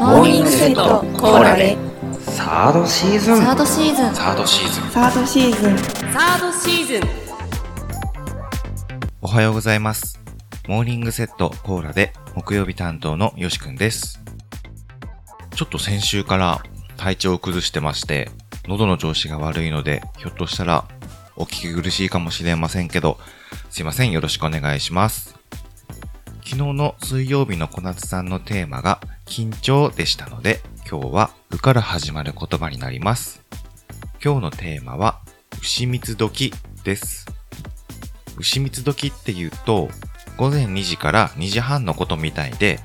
モーニングセットコーラで。サードシーズン。サードシーズン。サードシーズン。サードシーズン。サードシーズン。おはようございます。モーニングセットコーラで木曜日担当のよしくんです。ちょっと先週から体調を崩してまして喉の調子が悪いのでひょっとしたらお聞き苦しいかもしれませんけどすいません。よろしくお願いします。昨日の水曜日の小夏さんのテーマが緊張でしたので、今日はうから始まる言葉になります。今日のテーマは、牛蜜時です。牛蜜時って言うと、午前2時から2時半のことみたいで、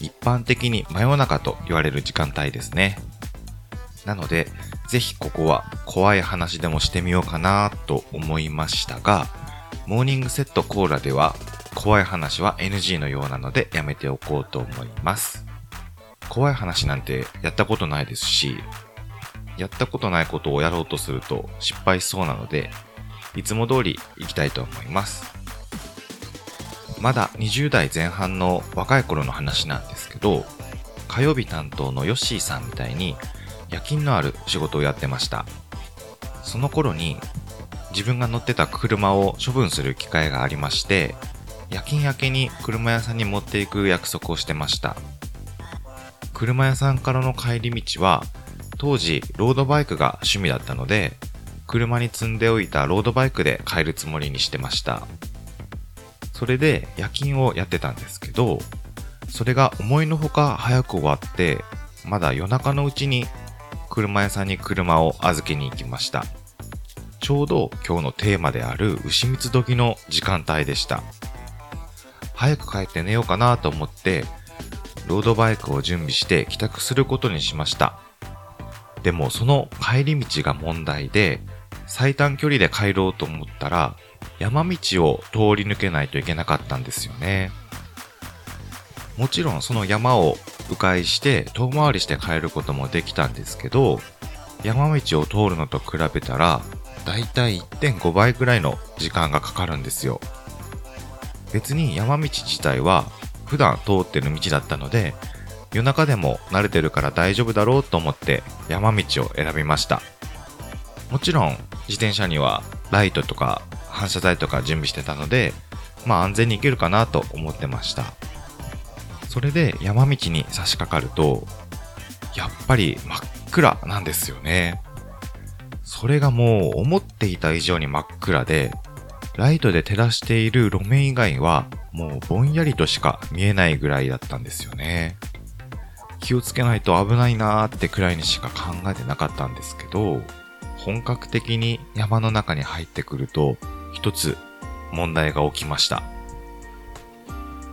一般的に真夜中と言われる時間帯ですね。なので、ぜひここは怖い話でもしてみようかなと思いましたが、モーニングセットコーラでは怖い話は NG のようなのでやめておこうと思います。怖い話なんてやったことないですし、やったことないことをやろうとすると失敗しそうなので、いつも通り行きたいと思います。まだ20代前半の若い頃の話なんですけど、火曜日担当のヨッシーさんみたいに夜勤のある仕事をやってました。その頃に自分が乗ってた車を処分する機会がありまして、夜勤明けに車屋さんに持っていく約束をしてました。車屋さんからの帰り道は、当時ロードバイクが趣味だったので、車に積んでおいたロードバイクで帰るつもりにしてました。それで夜勤をやってたんですけど、それが思いのほか早く終わって、まだ夜中のうちに車屋さんに車を預けに行きました。ちょうど今日のテーマである牛蜜時の時間帯でした。早く帰って寝ようかなと思って、ロードバイクを準備して帰宅することにしました。でもその帰り道が問題で、最短距離で帰ろうと思ったら、山道を通り抜けないといけなかったんですよね。もちろんその山を迂回して遠回りして帰ることもできたんですけど、山道を通るのと比べたら、だいたい1.5倍くらいの時間がかかるんですよ。別に山道自体は普段通ってる道だったので夜中でも慣れてるから大丈夫だろうと思って山道を選びました。もちろん自転車にはライトとか反射材とか準備してたのでまあ安全に行けるかなと思ってました。それで山道に差し掛かるとやっぱり真っ暗なんですよね。それがもう思っていた以上に真っ暗でライトで照らしている路面以外はもうぼんやりとしか見えないぐらいだったんですよね。気をつけないと危ないなーってくらいにしか考えてなかったんですけど、本格的に山の中に入ってくると一つ問題が起きました。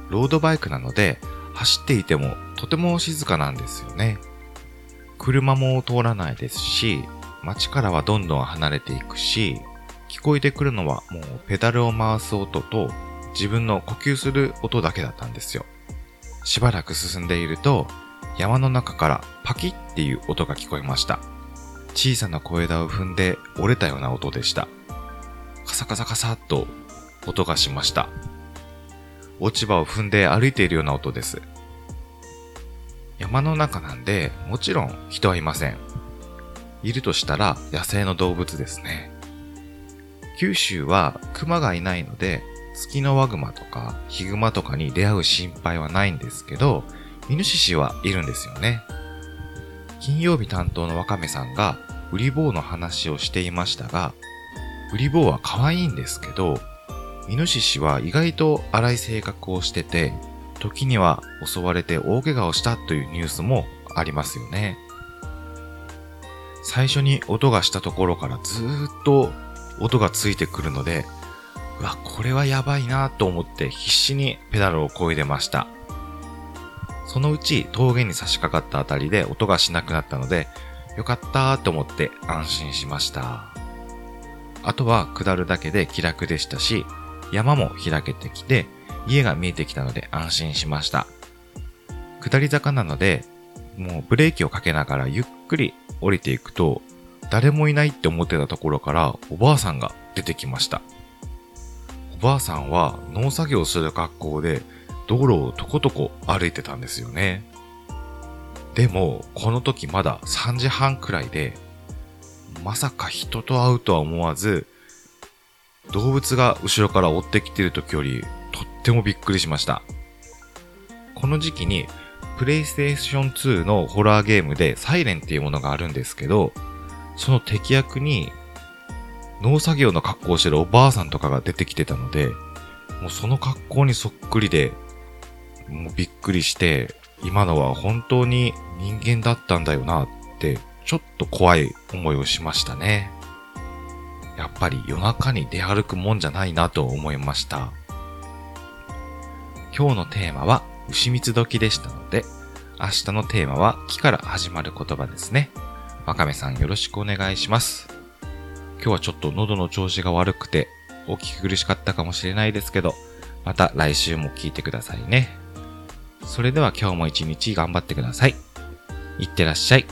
ロードバイクなので走っていてもとても静かなんですよね。車も通らないですし、街からはどんどん離れていくし、聞こえてくるのはもうペダルを回す音と自分の呼吸する音だけだったんですよ。しばらく進んでいると山の中からパキッっていう音が聞こえました。小さな小枝を踏んで折れたような音でした。カサカサカサっと音がしました。落ち葉を踏んで歩いているような音です。山の中なんでもちろん人はいません。いるとしたら野生の動物ですね。九州は熊がいないので、月のワグマとかヒグマとかに出会う心配はないんですけど、イノシシはいるんですよね。金曜日担当のワカメさんがウリボウの話をしていましたが、ウリボウは可愛いんですけど、イノシシは意外と荒い性格をしてて、時には襲われて大怪我をしたというニュースもありますよね。最初に音がしたところからずっと音がついてくるので、わ、これはやばいなと思って必死にペダルを漕いでました。そのうち峠に差し掛かったあたりで音がしなくなったので、よかったと思って安心しました。あとは下るだけで気楽でしたし、山も開けてきて、家が見えてきたので安心しました。下り坂なので、もうブレーキをかけながらゆっくり降りていくと、誰もいないって思ってたところからおばあさんが出てきました。おばあさんは農作業する格好で道路をとことこ歩いてたんですよね。でも、この時まだ3時半くらいで、まさか人と会うとは思わず、動物が後ろから追ってきてる時より、とってもびっくりしました。この時期に、プレイステーション2のホラーゲームでサイレンっていうものがあるんですけど、その敵役に、農作業の格好をしてるおばあさんとかが出てきてたので、もうその格好にそっくりで、もうびっくりして、今のは本当に人間だったんだよなって、ちょっと怖い思いをしましたね。やっぱり夜中に出歩くもんじゃないなと思いました。今日のテーマは牛蜜時でしたので、明日のテーマは木から始まる言葉ですね。わかめさんよろしくお願いします。今日はちょっと喉の調子が悪くて、お聞き苦しかったかもしれないですけど、また来週も聞いてくださいね。それでは今日も一日頑張ってください。いってらっしゃい。